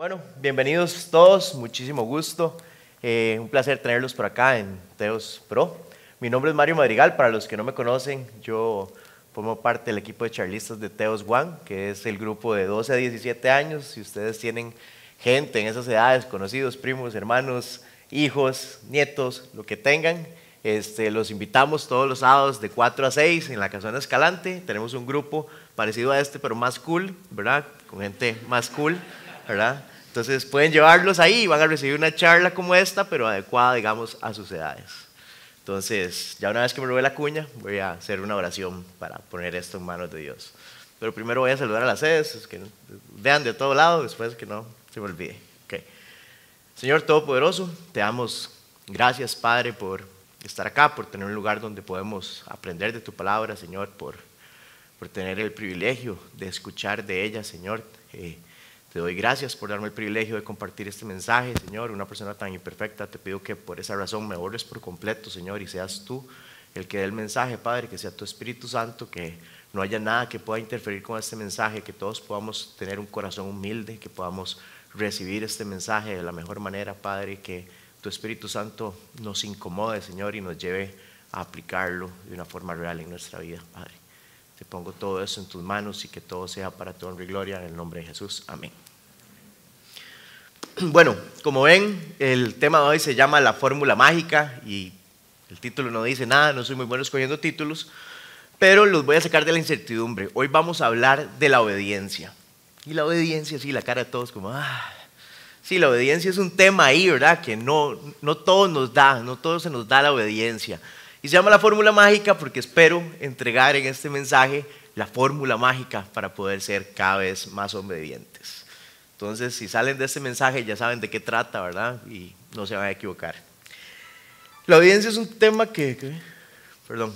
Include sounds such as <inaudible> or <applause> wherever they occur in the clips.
Bueno, bienvenidos todos, muchísimo gusto. Eh, un placer tenerlos por acá en Teos Pro. Mi nombre es Mario Madrigal, para los que no me conocen, yo formo parte del equipo de charlistas de Teos One, que es el grupo de 12 a 17 años. Si ustedes tienen gente en esas edades, conocidos, primos, hermanos, hijos, nietos, lo que tengan, este, los invitamos todos los sábados de 4 a 6 en la Casona Escalante. Tenemos un grupo parecido a este, pero más cool, ¿verdad? Con gente más cool, ¿verdad? Entonces pueden llevarlos ahí y van a recibir una charla como esta, pero adecuada, digamos, a sus edades. Entonces, ya una vez que me robé la cuña, voy a hacer una oración para poner esto en manos de Dios. Pero primero voy a saludar a las sedes, que vean de todo lado, después que no se me olvide. Okay. Señor Todopoderoso, te damos gracias, Padre, por estar acá, por tener un lugar donde podemos aprender de tu palabra, Señor, por, por tener el privilegio de escuchar de ella, Señor. Eh, te doy gracias por darme el privilegio de compartir este mensaje, Señor. Una persona tan imperfecta, te pido que por esa razón me borres por completo, Señor, y seas tú el que dé el mensaje, Padre, que sea tu Espíritu Santo, que no haya nada que pueda interferir con este mensaje, que todos podamos tener un corazón humilde, que podamos recibir este mensaje de la mejor manera, Padre, que tu Espíritu Santo nos incomode, Señor, y nos lleve a aplicarlo de una forma real en nuestra vida, Padre. Te pongo todo eso en tus manos y que todo sea para tu honra y gloria en el nombre de Jesús. Amén. <clears throat> Bueno, como ven, el tema de hoy se llama la fórmula mágica y el título no dice nada, no soy muy bueno escogiendo títulos, pero los voy a sacar de la incertidumbre. Hoy vamos a hablar de la obediencia. Y la obediencia, sí, la cara de todos como, ah, sí, la obediencia es un tema ahí, ¿verdad? Que no, no todo nos da, no todo se nos da la obediencia. Y se llama la fórmula mágica porque espero entregar en este mensaje la fórmula mágica para poder ser cada vez más obedientes. Entonces, si salen de este mensaje ya saben de qué trata, ¿verdad? Y no se van a equivocar. La obediencia es un tema que, perdón,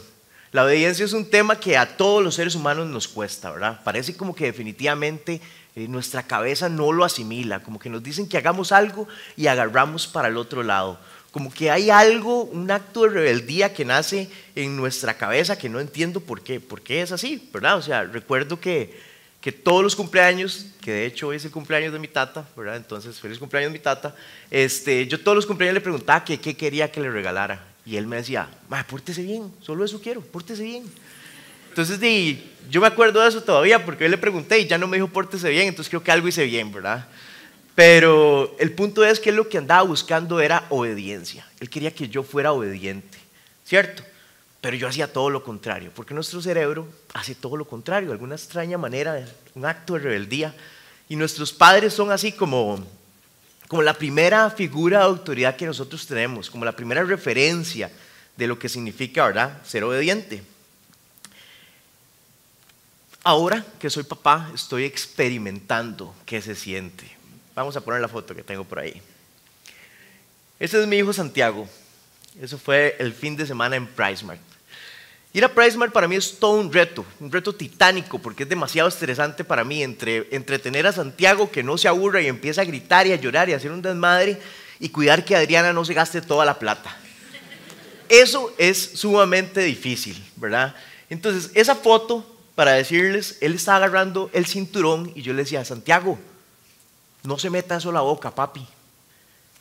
la obediencia es un tema que a todos los seres humanos nos cuesta, ¿verdad? Parece como que definitivamente eh, nuestra cabeza no lo asimila, como que nos dicen que hagamos algo y agarramos para el otro lado como que hay algo, un acto de rebeldía que nace en nuestra cabeza que no entiendo por qué, por qué es así, ¿verdad? O sea, recuerdo que, que todos los cumpleaños, que de hecho hoy es el cumpleaños de mi tata, ¿verdad? Entonces, feliz cumpleaños mi tata, este, yo todos los cumpleaños le preguntaba qué quería que le regalara. Y él me decía, pórtese bien, solo eso quiero, pórtese bien. Entonces, di, yo me acuerdo de eso todavía porque yo le pregunté y ya no me dijo pórtese bien, entonces creo que algo hice bien, ¿verdad? Pero el punto es que lo que andaba buscando era obediencia. Él quería que yo fuera obediente, ¿cierto? Pero yo hacía todo lo contrario, porque nuestro cerebro hace todo lo contrario, de alguna extraña manera, un acto de rebeldía. Y nuestros padres son así como, como la primera figura de autoridad que nosotros tenemos, como la primera referencia de lo que significa, ¿verdad?, ser obediente. Ahora que soy papá, estoy experimentando qué se siente. Vamos a poner la foto que tengo por ahí. Este es mi hijo Santiago. Eso fue el fin de semana en PriceMart. Ir a PriceMart para mí es todo un reto, un reto titánico, porque es demasiado estresante para mí entre, entretener a Santiago que no se aburra y empieza a gritar y a llorar y a hacer un desmadre y cuidar que Adriana no se gaste toda la plata. Eso es sumamente difícil, ¿verdad? Entonces, esa foto, para decirles, él estaba agarrando el cinturón y yo le decía, Santiago, no se meta eso a la boca, papi.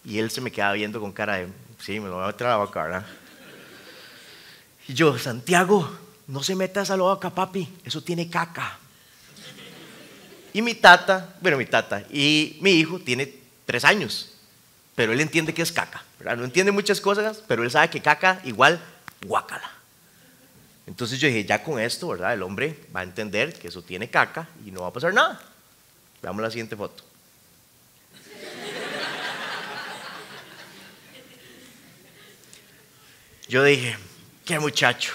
Y él se me quedaba viendo con cara de, sí, me lo voy a meter a la boca, ¿verdad? Y yo, Santiago, no se meta la boca, papi, eso tiene caca. Y mi tata, bueno, mi tata, y mi hijo tiene tres años, pero él entiende que es caca, ¿verdad? No entiende muchas cosas, pero él sabe que caca igual guácala. Entonces yo dije, ya con esto, ¿verdad? El hombre va a entender que eso tiene caca y no va a pasar nada. Veamos la siguiente foto. Yo dije, qué muchacho.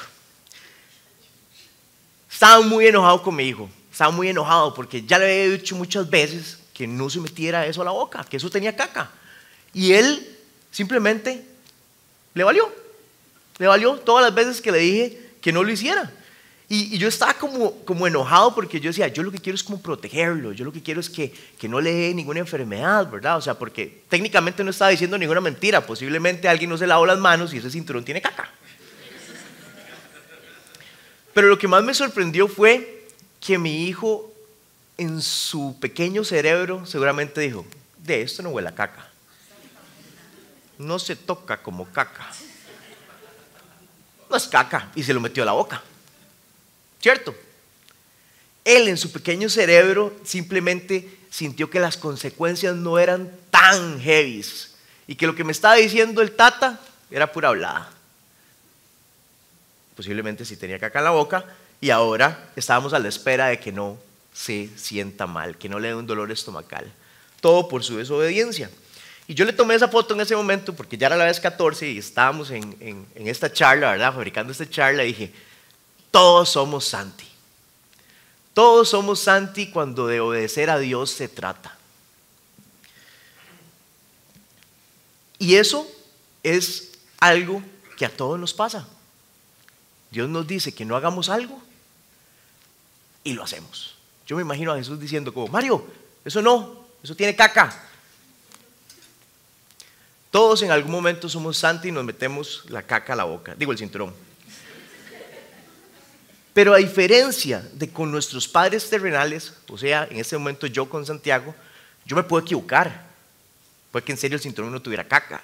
Estaba muy enojado con mi hijo. Estaba muy enojado porque ya le había dicho muchas veces que no se metiera eso a la boca, que eso tenía caca. Y él simplemente le valió. Le valió todas las veces que le dije que no lo hiciera. Y, yo estaba como, como enojado porque yo decía, yo lo que quiero es como protegerlo, yo lo que quiero es que, que no le dé ninguna enfermedad, ¿verdad? O sea, porque técnicamente no estaba diciendo ninguna mentira, posiblemente alguien no se lavó las manos y ese cinturón tiene caca. Pero lo que más me sorprendió fue que mi hijo en su pequeño cerebro seguramente dijo, de esto no huele a caca. No se toca como caca. No es caca y se lo metió a la boca. ¿Cierto? Él en su pequeño cerebro simplemente sintió que las consecuencias no eran tan heavies y que lo que me estaba diciendo el tata era pura hablada. Posiblemente si tenía caca en la boca y ahora estábamos a la espera de que no se sienta mal, que no le dé un dolor estomacal. Todo por su desobediencia. Y yo le tomé esa foto en ese momento porque ya era la vez 14 y estábamos en, esta charla, ¿verdad? Fabricando esta charla dije, todos somos Santi. Todos somos Santi cuando de obedecer a Dios se trata. Y eso es algo que a todos nos pasa. Dios nos dice que no hagamos algo y lo hacemos. Yo me imagino a Jesús diciendo como, Mario, eso no, eso tiene caca. Todos en algún momento somos santos y nos metemos la caca a la boca, digo el cinturón. Pero a diferencia de con nuestros padres terrenales, o sea, en ese momento yo con Santiago, yo me puedo equivocar. Puede que en serio el cinturón no tuviera caca.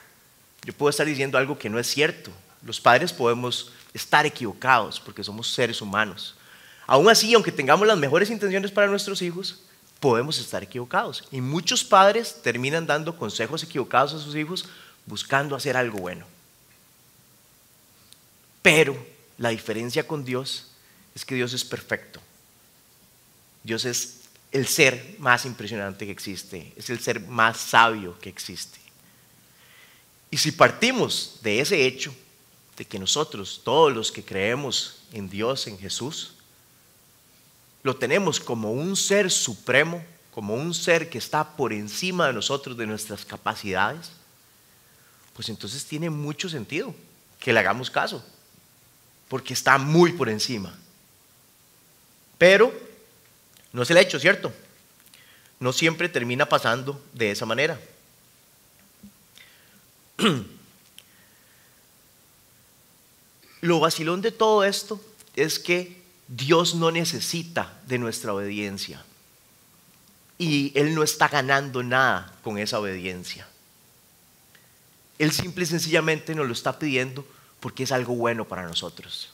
Yo puedo estar diciendo algo que no es cierto. Los padres podemos estar equivocados porque somos seres humanos. Aún así, aunque tengamos las mejores intenciones para nuestros hijos, podemos estar equivocados. Y muchos padres terminan dando consejos equivocados a sus hijos buscando hacer algo bueno. Pero la diferencia con Dios es que Dios es perfecto. Dios es el ser más impresionante que existe, es el ser más sabio que existe. Y si partimos de ese hecho, de que nosotros, todos los que creemos en Dios, en Jesús, lo tenemos como un ser supremo, como un ser que está por encima de nosotros, de nuestras capacidades, pues entonces tiene mucho sentido que le hagamos caso, porque está muy por encima. Pero no es el hecho, ¿cierto? No siempre termina pasando de esa manera. <clears throat> Lo vacilón de todo esto es que Dios no necesita de nuestra obediencia. Y Él no está ganando nada con esa obediencia. Él simple y sencillamente nos lo está pidiendo porque es algo bueno para nosotros.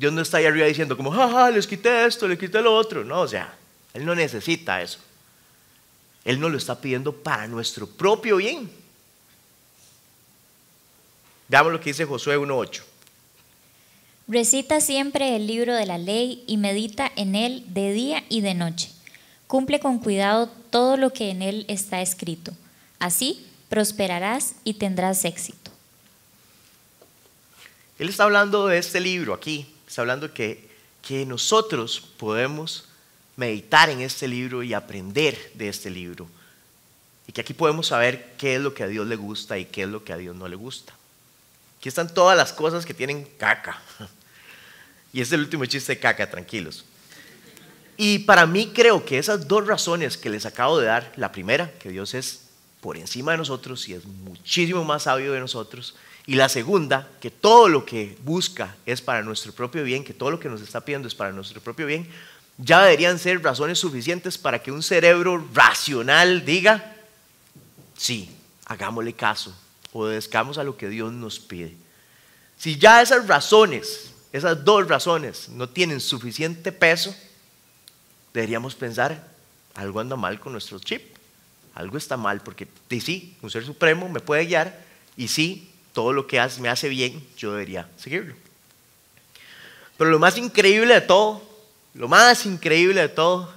Dios no está ahí arriba diciendo como, jaja, les quité esto, les quité lo otro. No, o sea, Él no necesita eso. Él nos lo está pidiendo para nuestro propio bien. Veamos lo que dice Josué 1.8. Recita siempre el libro de la ley y medita en él de día y de noche. Cumple con cuidado todo lo que en él está escrito. Así prosperarás y tendrás éxito. Él está hablando de este libro aquí. Está hablando que, que nosotros podemos meditar en este libro y aprender de este libro. Y que aquí podemos saber qué es lo que a Dios le gusta y qué es lo que a Dios no le gusta. Aquí están todas las cosas que tienen caca. <laughs> Y es el último chiste de caca, tranquilos. Y para mí creo que esas dos razones que les acabo de dar, la primera, que Dios es por encima de nosotros y es muchísimo más sabio de nosotros, y la segunda, que todo lo que busca es para nuestro propio bien, que todo lo que nos está pidiendo es para nuestro propio bien, ya deberían ser razones suficientes para que un cerebro racional diga, sí, hagámosle caso, obedezcamos a lo que Dios nos pide. Si ya esas razones esas dos razones no tienen suficiente peso, deberíamos pensar, algo anda mal con nuestro chip, algo está mal, porque sí, un ser supremo me puede guiar y sí, todo lo que me hace bien, yo debería seguirlo. Pero lo más increíble de todo, lo más increíble de todo,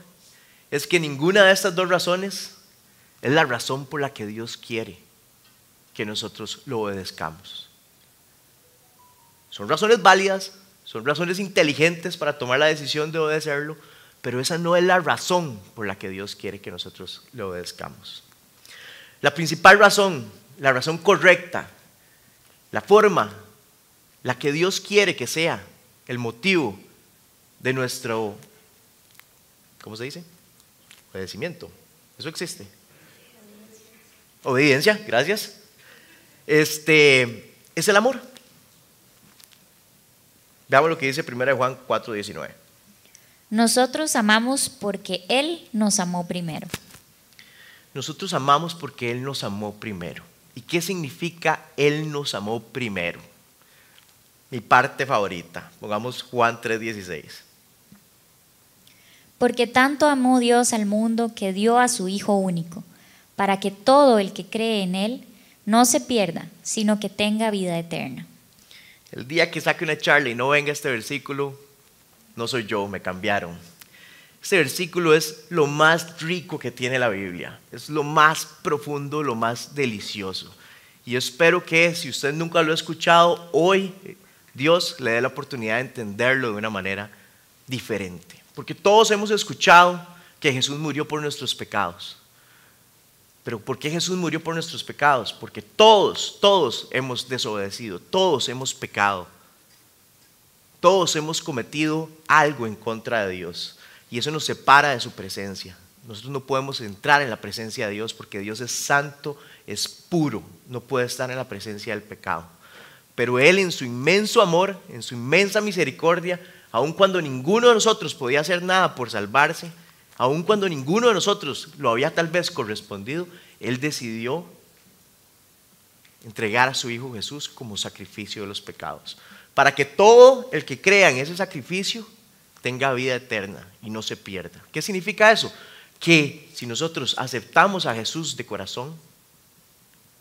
es que ninguna de estas dos razones es la razón por la que Dios quiere que nosotros lo obedezcamos. Son razones válidas, son razones inteligentes para tomar la decisión de obedecerlo, pero esa no es la razón por la que Dios quiere que nosotros le obedezcamos. La principal razón, la razón correcta, la forma, la que Dios quiere que sea el motivo de nuestro, ¿cómo se dice? Obedecimiento. Eso existe. Obediencia, gracias. Este es el amor. Veamos lo que dice 1 Juan 4:19. Nosotros amamos porque Él nos amó primero. nosotros amamos porque Él nos amó primero. ¿Y qué significa Él nos amó primero? Mi parte favorita. Pongamos Juan 3:16. Porque tanto amó Dios al mundo que dio a su Hijo único, para que todo el que cree en Él no se pierda, sino que tenga vida eterna. El día que saque una charla y no venga este versículo, no soy yo, me cambiaron. Este versículo es lo más rico que tiene la Biblia, es lo más profundo, lo más delicioso. Y espero que si usted nunca lo ha escuchado, hoy Dios le dé la oportunidad de entenderlo de una manera diferente. Porque todos hemos escuchado que Jesús murió por nuestros pecados. Pero ¿por qué Jesús murió por nuestros pecados? Porque todos, todos hemos desobedecido, todos hemos pecado. Todos hemos cometido algo en contra de Dios y eso nos separa de su presencia. Nosotros no podemos entrar en la presencia de Dios porque Dios es santo, es puro, no puede estar en la presencia del pecado. Pero Él en su inmenso amor, en su inmensa misericordia, aun cuando ninguno de nosotros podía hacer nada por salvarse, aun cuando ninguno de nosotros lo había tal vez correspondido, Él decidió entregar a su Hijo Jesús como sacrificio de los pecados para que todo el que crea en ese sacrificio tenga vida eterna y no se pierda. ¿Qué significa eso? Que si nosotros aceptamos a Jesús de corazón,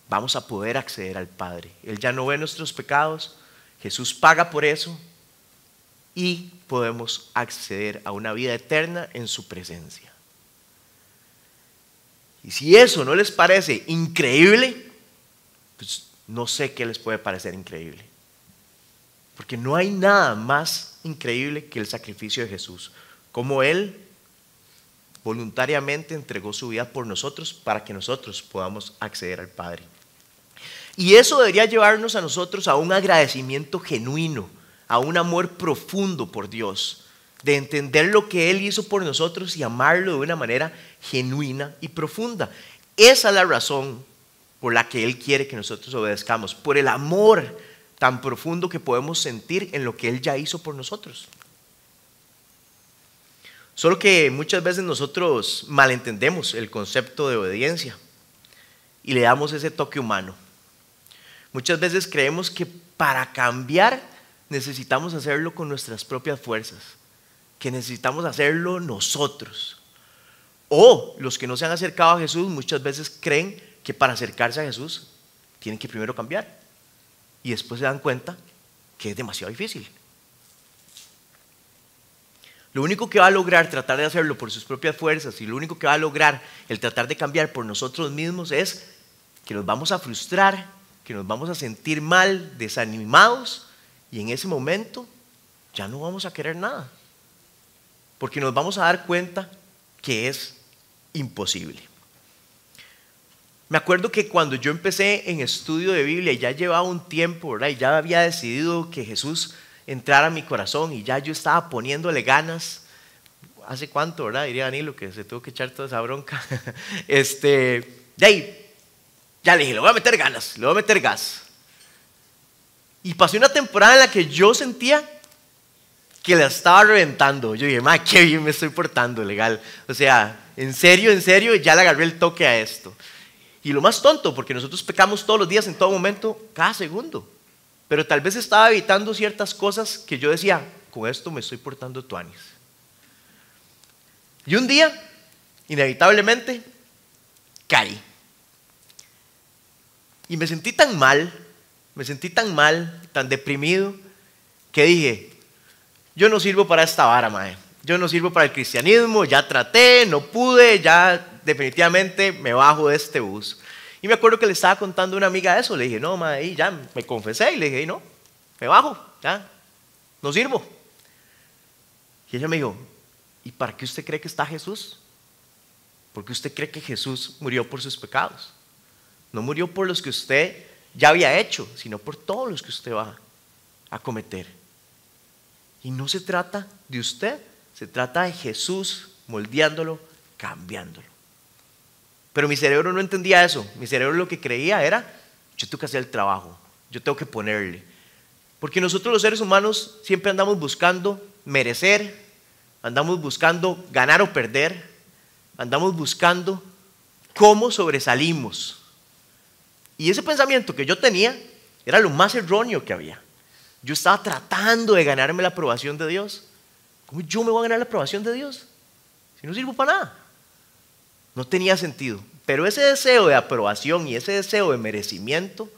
vamos a poder acceder al Padre. Él ya no ve nuestros pecados, Jesús paga por eso y podemos acceder a una vida eterna en su presencia. Y si eso no les parece increíble, pues no sé qué les puede parecer increíble. Porque no hay nada más increíble que el sacrificio de Jesús. Como Él voluntariamente entregó su vida por nosotros para que nosotros podamos acceder al Padre. Y eso debería llevarnos a nosotros a un agradecimiento genuino, a un amor profundo por Dios, de entender lo que Él hizo por nosotros y amarlo de una manera genuina y profunda. Esa es la razón por la que Él quiere que nosotros obedezcamos, por el amor tan profundo que podemos sentir en lo que Él ya hizo por nosotros. Solo que muchas veces nosotros malentendemos el concepto de obediencia y le damos ese toque humano. Muchas veces creemos que para cambiar necesitamos hacerlo con nuestras propias fuerzas, que necesitamos hacerlo nosotros. O los que no se han acercado a Jesús muchas veces creen que para acercarse a Jesús tienen que primero cambiar y después se dan cuenta que es demasiado difícil. Lo único que va a lograr tratar de hacerlo por sus propias fuerzas y lo único que va a lograr el tratar de cambiar por nosotros mismos es que nos vamos a frustrar, que nos vamos a sentir mal, desanimados y en ese momento ya no vamos a querer nada. Porque nos vamos a dar cuenta que es imposible. Me acuerdo que cuando yo empecé en estudio de Biblia, ya llevaba un tiempo, ¿verdad? Y ya había decidido que Jesús entrara a mi corazón y ya yo estaba poniéndole ganas. ¿Hace cuánto, verdad? Diría Danilo que se tuvo que echar toda esa bronca. <laughs> Este, de ahí, ya le dije, le voy a meter ganas, le voy a meter gas. Y pasé una temporada en la que yo sentía que la estaba reventando. Yo dije, ma, qué bien me estoy portando, legal. O sea, en serio, en serio, ya le agarré el toque a esto. Y lo más tonto, porque nosotros pecamos todos los días, en todo momento, cada segundo. Pero tal vez estaba evitando ciertas cosas que yo decía, con esto me estoy portando tuanis. Y un día, inevitablemente, caí. Y me sentí tan mal, me sentí tan mal, tan deprimido, que dije, yo no sirvo para esta vara, mae. Yo no sirvo para el cristianismo, ya traté, no pude, ya definitivamente me bajo de este bus. Y me acuerdo que le estaba contando a una amiga eso, le dije, no, ma, y ya me confesé y le dije, no, me bajo, ya, no sirvo. Y ella me dijo, ¿y para qué usted cree que está Jesús? Porque usted cree que Jesús murió por sus pecados. No murió por los que usted ya había hecho, sino por todos los que usted va a cometer. Y no se trata de usted, se trata de Jesús moldeándolo, cambiándolo. Pero mi cerebro no entendía eso. Mi cerebro lo que creía era, yo tengo que hacer el trabajo, yo tengo que ponerle. Porque nosotros los seres humanos siempre andamos buscando merecer, andamos buscando ganar o perder, andamos buscando cómo sobresalimos. Y ese pensamiento que yo tenía era lo más erróneo que había. Yo estaba tratando de ganarme la aprobación de Dios. ¿Cómo yo me voy a ganar la aprobación de Dios? Si no sirvo para nada. No tenía sentido. Pero ese deseo de aprobación y ese deseo de merecimiento,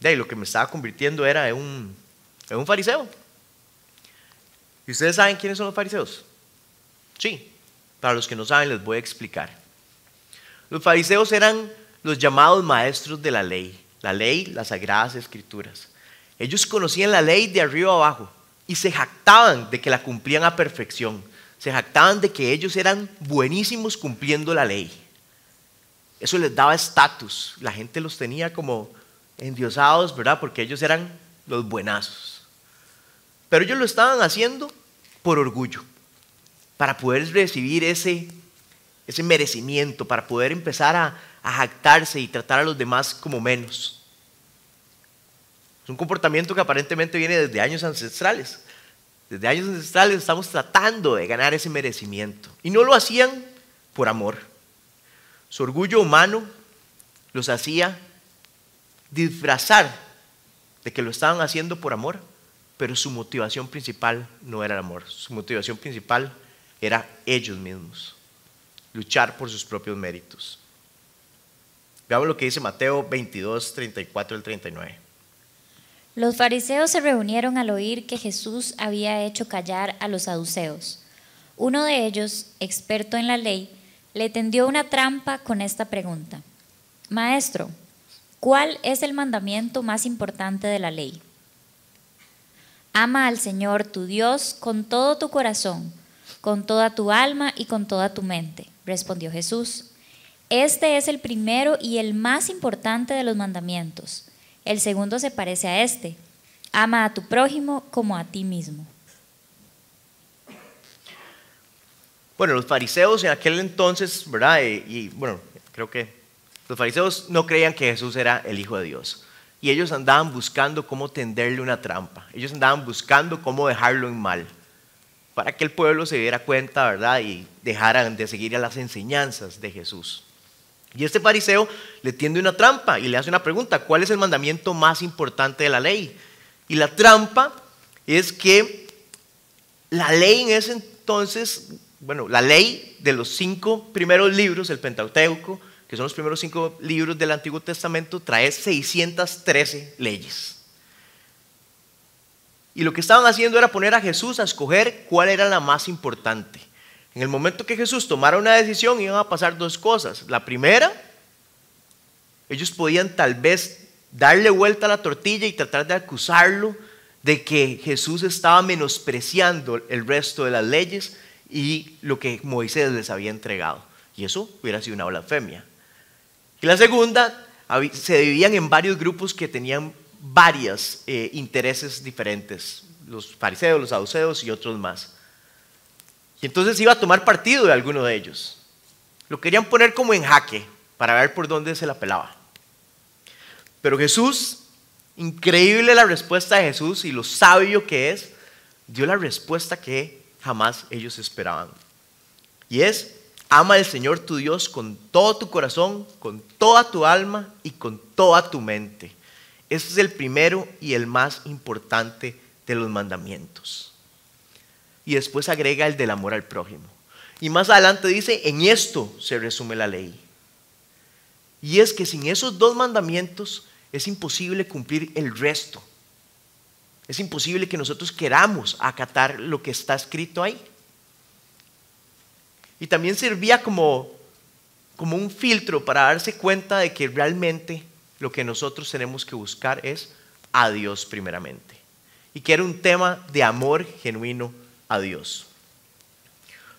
de ahí lo que me estaba convirtiendo era en un, en un fariseo. ¿Y ustedes saben quiénes son los fariseos? Sí, para los que no saben les voy a explicar. Los fariseos eran los llamados maestros de la ley, la ley, las sagradas escrituras. Ellos conocían la ley de arriba abajo y se jactaban de que la cumplían a perfección. Se jactaban de que ellos eran buenísimos cumpliendo la ley. Eso les daba estatus. La gente los tenía como endiosados, ¿verdad? Porque ellos eran los buenazos. Pero ellos lo estaban haciendo por orgullo, para poder recibir ese, ese merecimiento, para poder empezar a, a jactarse y tratar a los demás como menos. Es un comportamiento que aparentemente viene desde años ancestrales. Desde años ancestrales estamos tratando de ganar ese merecimiento. Y no lo hacían por amor. Su orgullo humano los hacía disfrazar de que lo estaban haciendo por amor, pero su motivación principal no era el amor. Su motivación principal era ellos mismos. Luchar por sus propios méritos. Veamos lo que dice Mateo 22, 34 al 39. Los fariseos se reunieron al oír que Jesús había hecho callar a los saduceos. Uno de ellos, experto en la ley, le tendió una trampa con esta pregunta. Maestro, ¿cuál es el mandamiento más importante de la ley? Ama al Señor tu Dios con todo tu corazón, con toda tu alma y con toda tu mente, respondió Jesús. Este es el primero y el más importante de los mandamientos. El segundo se parece a este. Ama a tu prójimo como a ti mismo. Bueno, los fariseos en aquel entonces, ¿verdad? Y, y, bueno, creo que los fariseos no creían que Jesús era el Hijo de Dios. Y ellos andaban buscando cómo tenderle una trampa. Ellos andaban buscando cómo dejarlo en mal. Para que el pueblo se diera cuenta, ¿verdad? Y dejaran de seguir a las enseñanzas de Jesús. Y este fariseo le tiende una trampa y le hace una pregunta, ¿cuál es el mandamiento más importante de la ley? Y la trampa es que la ley en ese entonces, bueno, la ley de los cinco primeros libros, el Pentateuco, que son los primeros cinco libros del Antiguo Testamento, trae 613 leyes. Y lo que estaban haciendo era poner a Jesús a escoger cuál era la más importante. En el momento que Jesús tomara una decisión iban a pasar dos cosas. La primera, ellos podían tal vez darle vuelta a la tortilla y tratar de acusarlo de que Jesús estaba menospreciando el resto de las leyes y lo que Moisés les había entregado. Y eso hubiera sido una blasfemia. Y la segunda, se dividían en varios grupos que tenían varios eh, intereses diferentes, los fariseos, los saduceos y otros más. Y entonces iba a tomar partido de alguno de ellos. Lo querían poner como en jaque para ver por dónde se la pelaba. Pero Jesús, increíble la respuesta de Jesús y lo sabio que es, dio la respuesta que jamás ellos esperaban. Y es, ama al Señor tu Dios con todo tu corazón, con toda tu alma y con toda tu mente. Ese es el primero y el más importante de los mandamientos y después agrega el del amor al prójimo. Y más adelante dice, en esto se resume la ley. Y es que sin esos dos mandamientos es imposible cumplir el resto. Es imposible que nosotros queramos acatar lo que está escrito ahí. Y también servía como, como un filtro para darse cuenta de que realmente lo que nosotros tenemos que buscar es a Dios primeramente. Y que era un tema de amor genuino a Dios.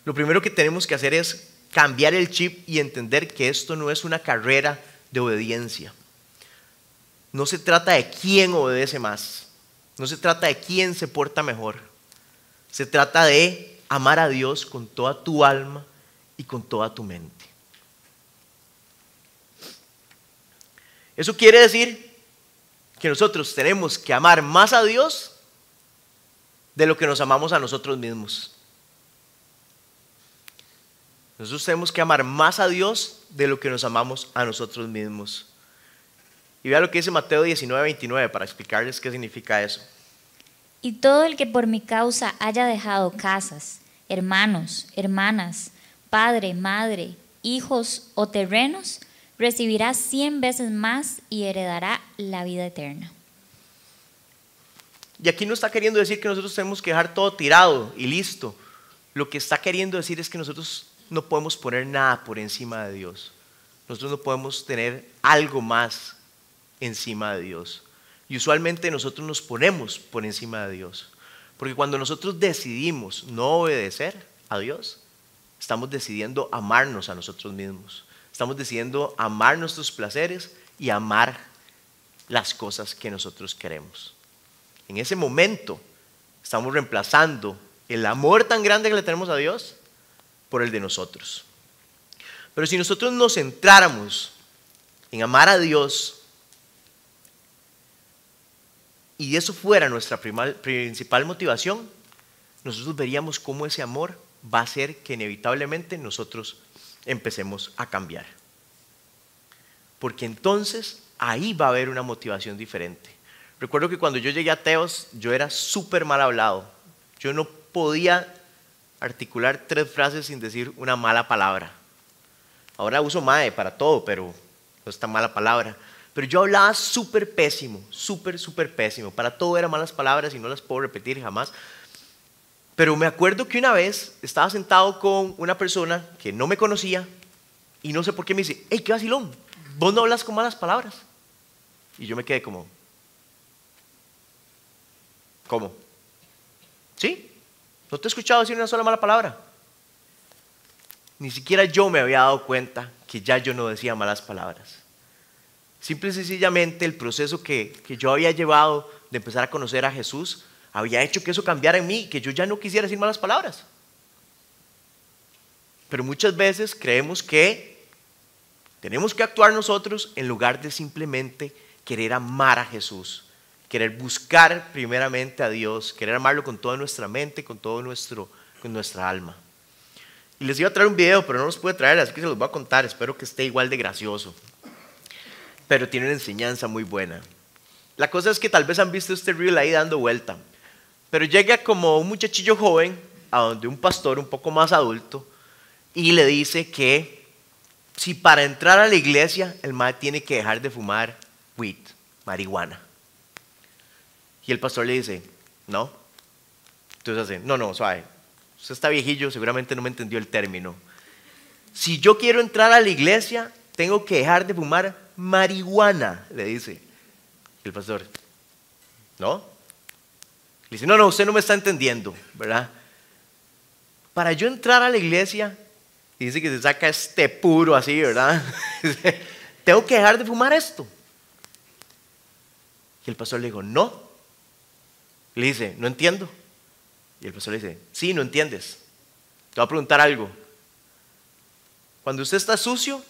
Lo primero que tenemos que hacer es cambiar el chip y entender que esto no es una carrera de obediencia. No se trata de quién obedece más. No se trata de quién se porta mejor. Se trata de amar a Dios con toda tu alma y con toda tu mente. Eso quiere decir que nosotros tenemos que amar más a Dios de lo que nos amamos a nosotros mismos. Nosotros tenemos que amar más a Dios de lo que nos amamos a nosotros mismos. Y vea lo que dice Mateo 19, 29 para explicarles qué significa eso. Y todo el que por mi causa haya dejado casas, hermanos, hermanas, padre, madre, hijos o terrenos, recibirá cien veces más y heredará la vida eterna. Y aquí no está queriendo decir que nosotros tenemos que dejar todo tirado y listo. Lo que está queriendo decir es que nosotros no podemos poner nada por encima de Dios. Nosotros no podemos tener algo más encima de Dios. Y usualmente nosotros nos ponemos por encima de Dios. Porque cuando nosotros decidimos no obedecer a Dios, estamos decidiendo amarnos a nosotros mismos. Estamos decidiendo amar nuestros placeres y amar las cosas que nosotros queremos. En ese momento estamos reemplazando el amor tan grande que le tenemos a Dios por el de nosotros. Pero si nosotros nos centráramos en amar a Dios y eso fuera nuestra principal motivación, nosotros veríamos cómo ese amor va a hacer que inevitablemente nosotros empecemos a cambiar. Porque entonces ahí va a haber una motivación diferente. Recuerdo que cuando yo llegué a Teos, yo era súper mal hablado. Yo no podía articular tres frases sin decir una mala palabra. Ahora uso MAE para todo, pero no es tan mala palabra. Pero yo hablaba súper pésimo, súper, súper pésimo. Para todo eran malas palabras y no las puedo repetir jamás. Pero me acuerdo que una vez estaba sentado con una persona que no me conocía y no sé por qué me dice, hey, qué vacilón, vos no hablas con malas palabras. Y yo me quedé como, ¿cómo? ¿Sí? ¿No te he escuchado decir una sola mala palabra? Ni siquiera yo me había dado cuenta que ya yo no decía malas palabras. Simple y sencillamente el proceso que, que yo había llevado de empezar a conocer a Jesús había hecho que eso cambiara en mí, que yo ya no quisiera decir malas palabras. Pero muchas veces creemos que tenemos que actuar nosotros en lugar de simplemente querer amar a Jesús, querer buscar primeramente a Dios, querer amarlo con toda nuestra mente, con todo nuestro, con nuestra alma. Y les iba a traer un video, pero no los pude traer, así que se los voy a contar. Espero que esté igual de gracioso. Pero tiene una enseñanza muy buena. La cosa es que tal vez han visto este reel ahí dando vuelta. Pero llega como un muchachillo joven a donde un pastor un poco más adulto y le dice que si para entrar a la iglesia el madre tiene que dejar de fumar weed, marihuana. Y el pastor le dice, no. Entonces hace, no, no, suave. Usted está viejillo, seguramente no me entendió el término. Si yo quiero entrar a la iglesia, tengo que dejar de fumar marihuana, le dice. Y el pastor, ¿no? Le dice, no, no, usted no me está entendiendo, ¿verdad? Para yo entrar a la iglesia, dice que se saca este puro así, ¿verdad? <laughs> Tengo que dejar de fumar esto. Y el pastor le dijo, no. Le dice, no entiendo. Y el pastor le dice, sí, no entiendes. Te voy a preguntar algo. Cuando usted está sucio,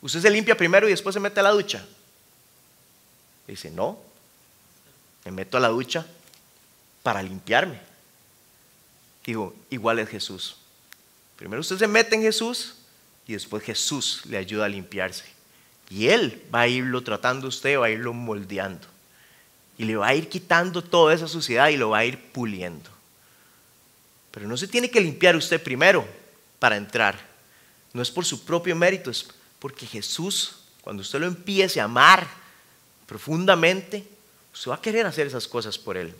usted se limpia primero y después se mete a la ducha. dice, no, me meto a la ducha para limpiarme. Digo, igual es Jesús. Primero usted se mete en Jesús y después Jesús le ayuda a limpiarse. Y Él va a irlo tratando usted, va a irlo moldeando. Y le va a ir quitando toda esa suciedad y lo va a ir puliendo. Pero no se tiene que limpiar usted primero para entrar. No es por su propio mérito, es porque Jesús, cuando usted lo empiece a amar profundamente, usted va a querer hacer esas cosas por Él.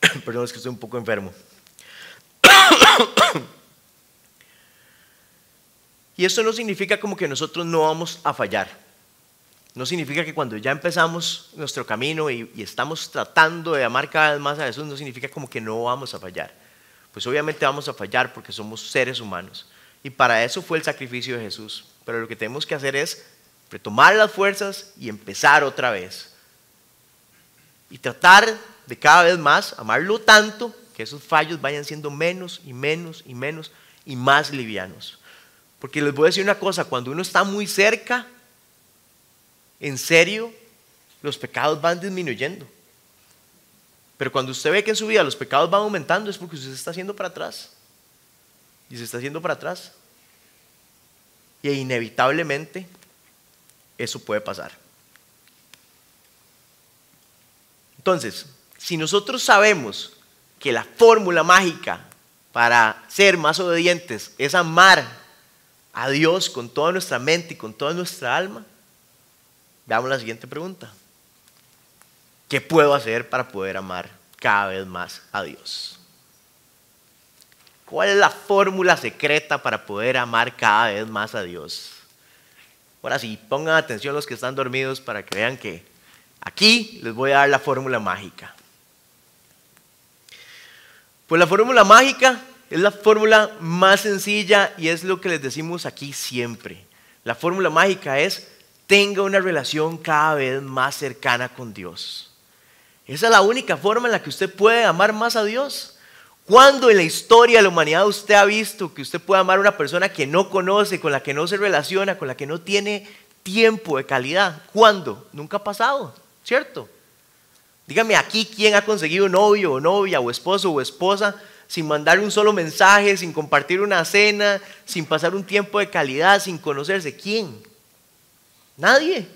<coughs> Perdón, es que estoy un poco enfermo. <coughs> y eso no significa como que nosotros no vamos a fallar. No significa que cuando ya empezamos nuestro camino y, estamos tratando de amar cada vez más a Jesús, no significa como que no vamos a fallar. Pues obviamente vamos a fallar porque somos seres humanos. Y para eso fue el sacrificio de Jesús. Pero lo que tenemos que hacer es retomar las fuerzas y empezar otra vez. Y tratar de cada vez más, amarlo tanto que esos fallos vayan siendo menos y menos y menos y más livianos. Porque les voy a decir una cosa, cuando uno está muy cerca, en serio, los pecados van disminuyendo. Pero cuando usted ve que en su vida los pecados van aumentando es porque usted se está haciendo para atrás. Y se está haciendo para atrás. Y inevitablemente eso puede pasar. Entonces, si nosotros sabemos que la fórmula mágica para ser más obedientes es amar a Dios con toda nuestra mente y con toda nuestra alma, veamos la siguiente pregunta. ¿Qué puedo hacer para poder amar cada vez más a Dios? ¿Cuál es la fórmula secreta para poder amar cada vez más a Dios? Ahora sí, pongan atención los que están dormidos para que vean que aquí les voy a dar la fórmula mágica. Pues la fórmula mágica es la fórmula más sencilla y es lo que les decimos aquí siempre. La fórmula mágica es tenga una relación cada vez más cercana con Dios. Esa es la única forma en la que usted puede amar más a Dios. ¿Cuándo en la historia de la humanidad usted ha visto que usted puede amar a una persona que no conoce, con la que no se relaciona, con la que no tiene tiempo de calidad? ¿Cuándo? Nunca ha pasado, ¿cierto? Dígame aquí quién ha conseguido novio o novia o esposo o esposa sin mandar un solo mensaje, sin compartir una cena, sin pasar un tiempo de calidad, sin conocerse. ¿Quién? Nadie.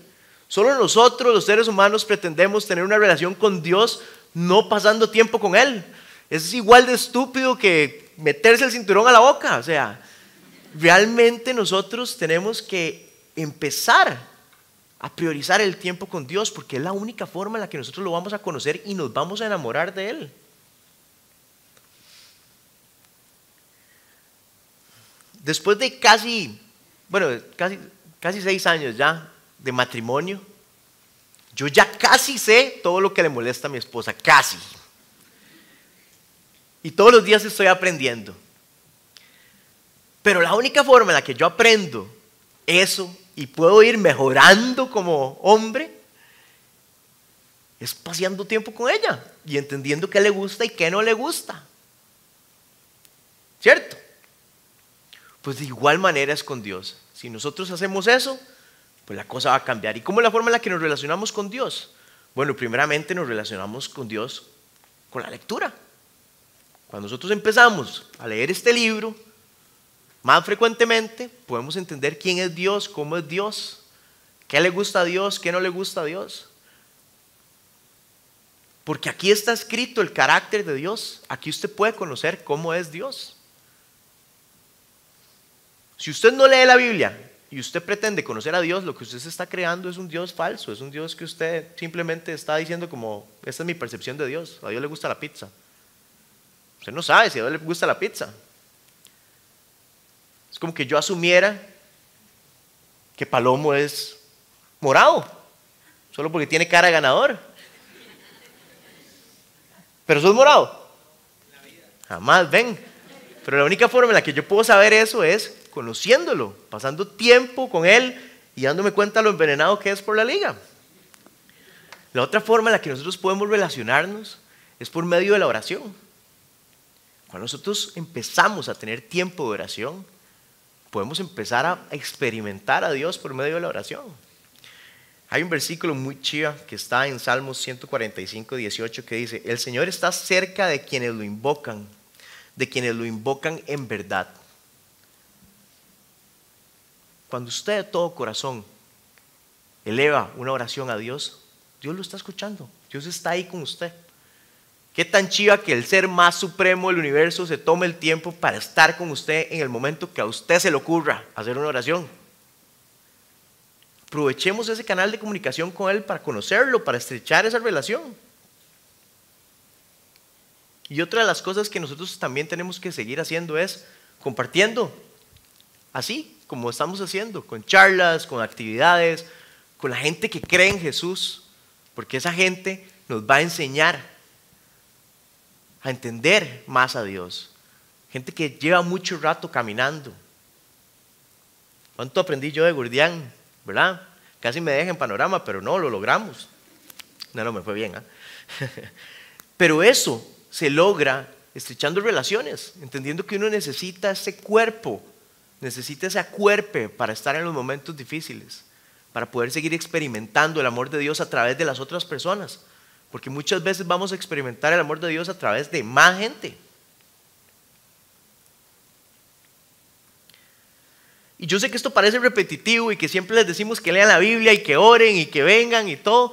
Solo nosotros, los seres humanos, pretendemos tener una relación con Dios no pasando tiempo con Él. Es igual de estúpido que meterse el cinturón a la boca. O sea, realmente nosotros tenemos que empezar a priorizar el tiempo con Dios porque es la única forma en la que nosotros lo vamos a conocer y nos vamos a enamorar de Él. Después de casi, bueno, casi, casi seis años ya de matrimonio, yo ya casi sé todo lo que le molesta a mi esposa, casi. Y todos los días estoy aprendiendo. Pero la única forma en la que yo aprendo eso y puedo ir mejorando como hombre es paseando tiempo con ella y entendiendo qué le gusta y qué no le gusta. ¿Cierto? Pues de igual manera es con Dios. Si nosotros hacemos eso, pues la cosa va a cambiar. ¿Y cómo es la forma en la que nos relacionamos con Dios? Bueno, primeramente nos relacionamos con Dios con la lectura. Cuando nosotros empezamos a leer este libro, más frecuentemente podemos entender quién es Dios, cómo es Dios, qué le gusta a Dios, qué no le gusta a Dios. Porque aquí está escrito el carácter de Dios. Aquí usted puede conocer cómo es Dios. Si usted no lee la Biblia y usted pretende conocer a Dios, lo que usted se está creando es un Dios falso, es un Dios que usted simplemente está diciendo como, esta es mi percepción de Dios, a Dios le gusta la pizza. Usted no sabe si a Dios le gusta la pizza. Es como que yo asumiera que Palomo es morado, solo porque tiene cara ganador. Pero sos morado. Jamás, ven. Pero la única forma en la que yo puedo saber eso es conociéndolo, pasando tiempo con él y dándome cuenta lo envenenado que es por la liga. La otra forma en la que nosotros podemos relacionarnos es por medio de la oración. Cuando nosotros empezamos a tener tiempo de oración, podemos empezar a experimentar a Dios por medio de la oración. Hay un versículo muy chiva que está en Salmos 145, 18 que dice, el Señor está cerca de quienes lo invocan, de quienes lo invocan en verdad. Cuando usted de todo corazón eleva una oración a Dios, Dios lo está escuchando, Dios está ahí con usted. Qué tan chiva que el ser más supremo del universo se tome el tiempo para estar con usted en el momento que a usted se le ocurra hacer una oración. Aprovechemos ese canal de comunicación con Él para conocerlo, para estrechar esa relación. Y otra de las cosas que nosotros también tenemos que seguir haciendo es compartiendo, así como estamos haciendo, con charlas, con actividades, con la gente que cree en Jesús, porque esa gente nos va a enseñar a entender más a Dios. Gente que lleva mucho rato caminando. ¿Cuánto aprendí yo de Gurdián? ¿Verdad? Casi me deja en panorama, pero no, lo logramos. No, no, me fue bien. ¿ah? <laughs> pero eso se logra estrechando relaciones, entendiendo que uno necesita ese cuerpo, necesita ese cuerpo para estar en los momentos difíciles, para poder seguir experimentando el amor de Dios a través de las otras personas porque muchas veces vamos a experimentar el amor de Dios a través de más gente. Y yo sé que esto parece repetitivo y que siempre les decimos que lean la Biblia y que oren y que vengan y todo,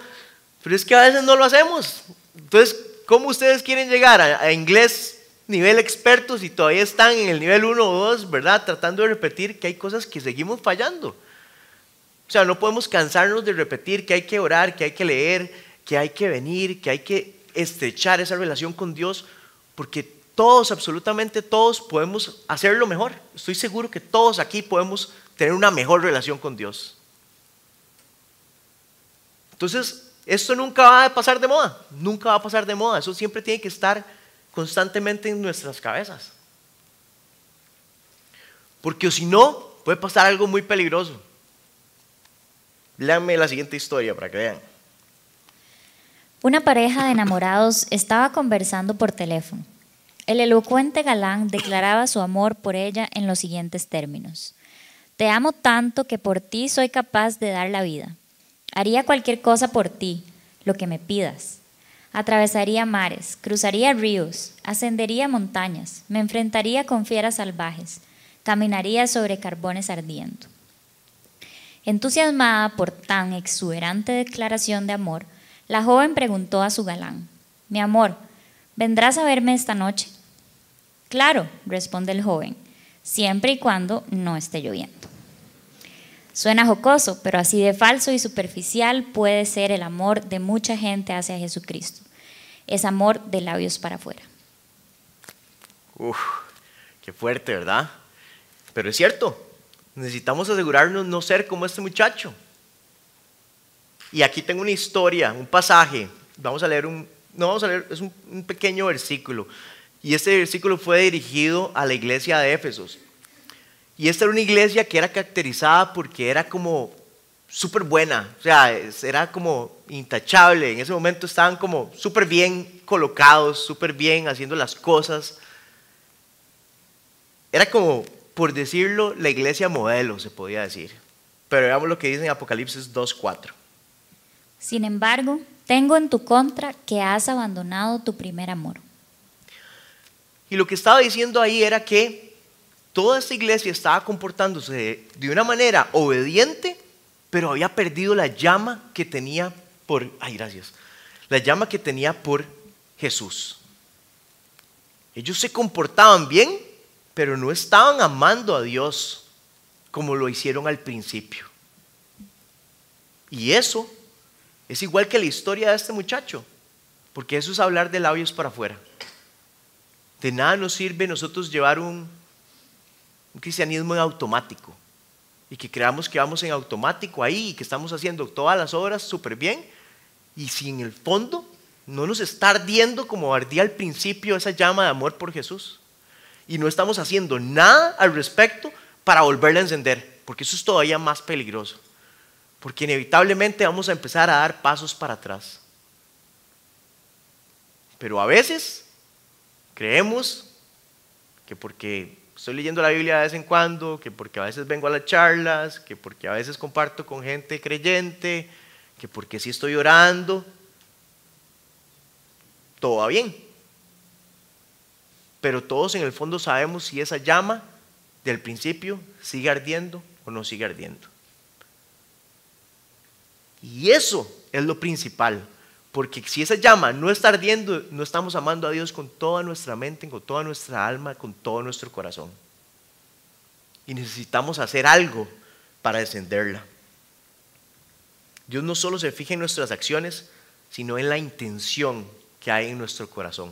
pero es que a veces no lo hacemos. Entonces, ¿cómo ustedes quieren llegar a, inglés nivel expertos y todavía están en el nivel 1 o 2, ¿verdad? Tratando de repetir que hay cosas que seguimos fallando. O sea, no podemos cansarnos de repetir que hay que orar, que hay que leer, que hay que venir, que hay que estrechar esa relación con Dios, porque todos, absolutamente todos, podemos hacerlo mejor. Estoy seguro que todos aquí podemos tener una mejor relación con Dios. Entonces, esto nunca va a pasar de moda, nunca va a pasar de moda, eso siempre tiene que estar constantemente en nuestras cabezas. Porque si no, puede pasar algo muy peligroso. Léanme la siguiente historia para que vean. Una pareja de enamorados estaba conversando por teléfono. El elocuente galán declaraba su amor por ella en los siguientes términos. Te amo tanto que por ti soy capaz de dar la vida. Haría cualquier cosa por ti, lo que me pidas. Atravesaría mares, cruzaría ríos, ascendería montañas, me enfrentaría con fieras salvajes, caminaría sobre carbones ardiendo. Entusiasmada por tan exuberante declaración de amor, la joven preguntó a su galán, Mi amor, ¿vendrás a verme esta noche? Claro, responde el joven, siempre y cuando no esté lloviendo. Suena jocoso, pero así de falso y superficial puede ser el amor de mucha gente hacia Jesucristo. Es amor de labios para afuera. Uf, qué fuerte, ¿verdad? Pero es cierto, necesitamos asegurarnos no ser como este muchacho. Y aquí tengo una historia, un pasaje. Vamos a leer un, no vamos a leer, es un, un pequeño versículo. Y este versículo fue dirigido a la iglesia de Éfesos. Y esta era una iglesia que era caracterizada porque era como súper buena, o sea, era como intachable. En ese momento estaban como súper bien colocados, súper bien haciendo las cosas. Era como, por decirlo, la iglesia modelo, se podía decir. Pero veamos lo que dice en Apocalipsis 2.4. Sin embargo, tengo en tu contra que has abandonado tu primer amor. Y lo que estaba diciendo ahí era que toda esta iglesia estaba comportándose de una manera obediente, pero había perdido la llama que tenía por, ay gracias, la llama que tenía por Jesús. Ellos se comportaban bien, pero no estaban amando a Dios como lo hicieron al principio. Y eso es igual que la historia de este muchacho, porque eso es hablar de labios para afuera. De nada nos sirve nosotros llevar un un cristianismo en automático. Y que creamos que vamos en automático ahí y que estamos haciendo todas las obras súper bien y si en el fondo no nos está ardiendo como ardía al principio esa llama de amor por Jesús. Y no estamos haciendo nada al respecto para volverla a encender, porque eso es todavía más peligroso, porque inevitablemente vamos a empezar a dar pasos para atrás. Pero a veces creemos que porque estoy leyendo la Biblia de vez en cuando, que porque a veces vengo a las charlas, que porque a veces comparto con gente creyente, que porque sí estoy orando, todo va bien. Pero todos en el fondo sabemos si esa llama del principio sigue ardiendo o no sigue ardiendo. Y eso es lo principal. Porque si esa llama no está ardiendo, no estamos amando a Dios con toda nuestra mente, con toda nuestra alma, con todo nuestro corazón. Y necesitamos hacer algo para encenderla. Dios no solo se fija en nuestras acciones, sino en la intención que hay en nuestro corazón.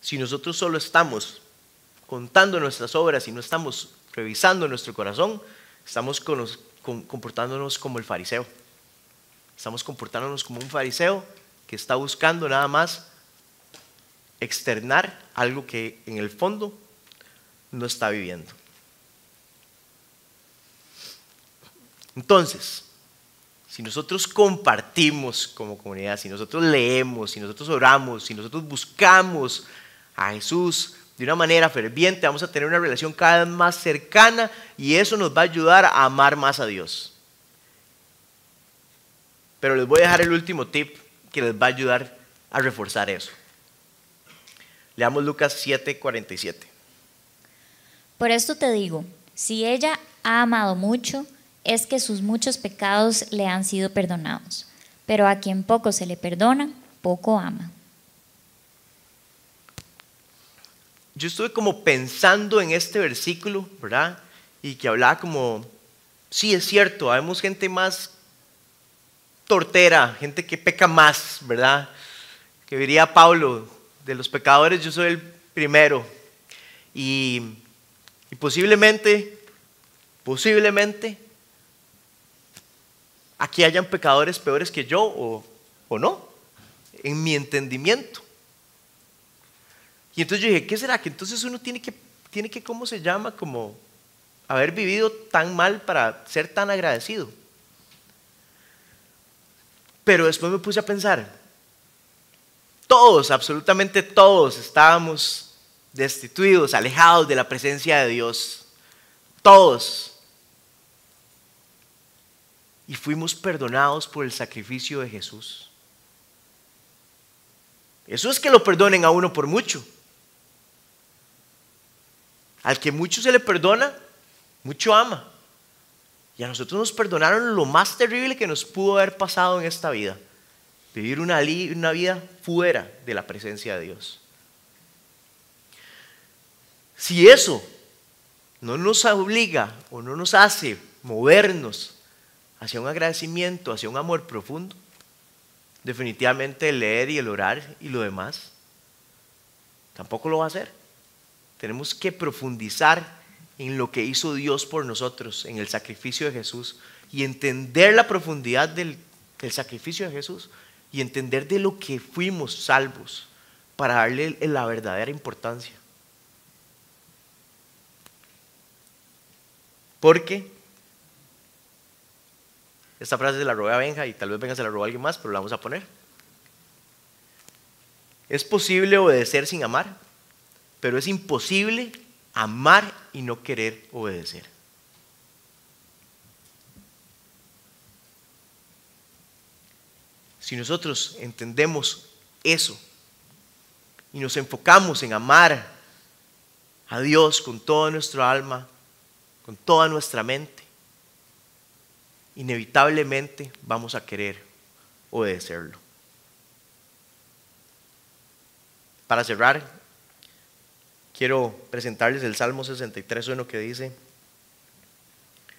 Si nosotros solo estamos contando nuestras obras y no estamos revisando nuestro corazón, estamos comportándonos como el fariseo. Estamos comportándonos como un fariseo que está buscando nada más externar algo que en el fondo no está viviendo. Entonces, si nosotros compartimos como comunidad, si nosotros leemos, si nosotros oramos, si nosotros buscamos a Jesús de una manera ferviente, vamos a tener una relación cada vez más cercana y eso nos va a ayudar a amar más a Dios. Pero les voy a dejar el último tip que les va a ayudar a reforzar eso. Leamos Lucas 7:47. Por esto te digo, si ella ha amado mucho, es que sus muchos pecados le han sido perdonados. Pero a quien poco se le perdona, poco ama. Yo estuve como pensando en este versículo, ¿verdad? Y que hablaba como, sí, es cierto, vemos gente más tortera, gente que peca más, ¿verdad? Que diría Pablo, de los pecadores yo soy el primero. Y, y posiblemente, posiblemente, aquí hayan pecadores peores que yo o, o no, en mi entendimiento. Y entonces yo dije, ¿qué será? Que entonces uno tiene que, tiene que, ¿cómo se llama? Como haber vivido tan mal para ser tan agradecido. Pero después me puse a pensar, todos, absolutamente todos, estábamos destituidos, alejados de la presencia de Dios. Todos. Y fuimos perdonados por el sacrificio de Jesús. Eso es que lo perdonen a uno por mucho. Al que mucho se le perdona, mucho ama. Y a nosotros nos perdonaron lo más terrible que nos pudo haber pasado en esta vida. Vivir una, una vida fuera de la presencia de Dios. Si eso no nos obliga o no nos hace movernos hacia un agradecimiento, hacia un amor profundo, definitivamente el leer y el orar y lo demás tampoco lo va a hacer. Tenemos que profundizar en lo que hizo Dios por nosotros, en el sacrificio de Jesús, y entender la profundidad del, sacrificio de Jesús, y entender de lo que fuimos salvos, para darle la verdadera importancia. Porque esta frase se la robé a Benja y tal vez venga se la robó a alguien más, pero la vamos a poner. Es posible obedecer sin amar pero es imposible amar y no querer obedecer. Si nosotros entendemos eso y nos enfocamos en amar a Dios con toda nuestra alma, con toda nuestra mente, inevitablemente vamos a querer obedecerlo. Para cerrar, quiero presentarles el Salmo 63.1 que dice,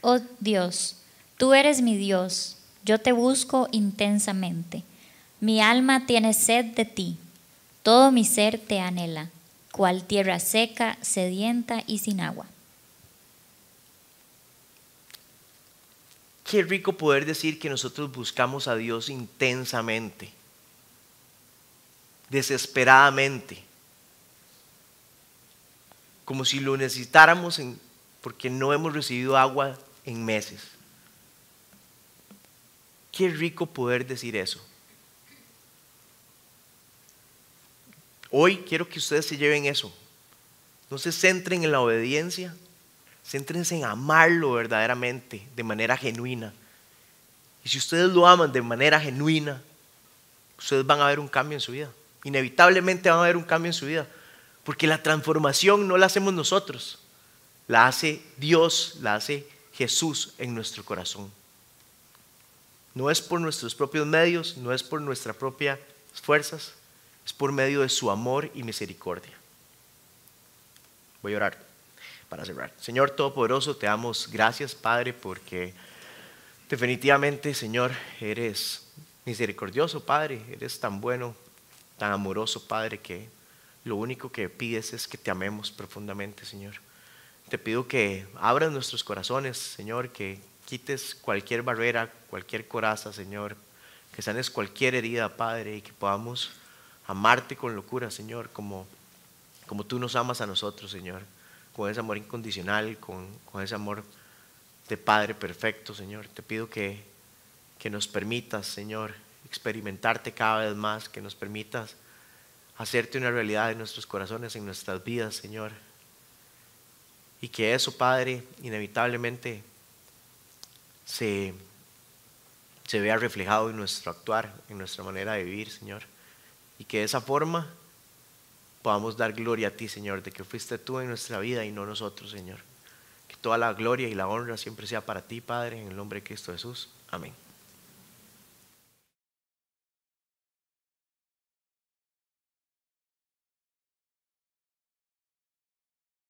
Oh Dios, tú eres mi Dios, yo te busco intensamente. Mi alma tiene sed de ti, todo mi ser te anhela, cual tierra seca, sedienta y sin agua. Qué rico poder decir que nosotros buscamos a Dios intensamente, desesperadamente como si lo necesitáramos porque no hemos recibido agua en meses. Qué rico poder decir eso. Hoy quiero que ustedes se lleven eso. No se centren en la obediencia, céntrense en amarlo verdaderamente, de manera genuina. Y si ustedes lo aman de manera genuina, ustedes van a ver un cambio en su vida. Inevitablemente van a ver un cambio en su vida. Porque la transformación no la hacemos nosotros, la hace Dios, la hace Jesús en nuestro corazón. No es por nuestros propios medios, no es por nuestras propias fuerzas, es por medio de su amor y misericordia. Voy a orar para cerrar. Señor Todopoderoso, te damos gracias, Padre, porque definitivamente, Señor, eres misericordioso, Padre, eres tan bueno, tan amoroso, Padre, que lo único que pides es que te amemos profundamente, Señor. Te pido que abras nuestros corazones, Señor, que quites cualquier barrera, cualquier coraza, Señor, que sanes cualquier herida, Padre, y que podamos amarte con locura, Señor, como, como tú nos amas a nosotros, Señor, con ese amor incondicional, con, con ese amor de Padre perfecto, Señor. Te pido que, que nos permitas, Señor, experimentarte cada vez más, que nos permitas hacerte una realidad en nuestros corazones, en nuestras vidas, Señor. Y que eso, Padre, inevitablemente se, se vea reflejado en nuestro actuar, en nuestra manera de vivir, Señor. Y que de esa forma podamos dar gloria a ti, Señor, de que fuiste tú en nuestra vida y no nosotros, Señor. Que toda la gloria y la honra siempre sea para ti, Padre, en el nombre de Cristo Jesús. Amén.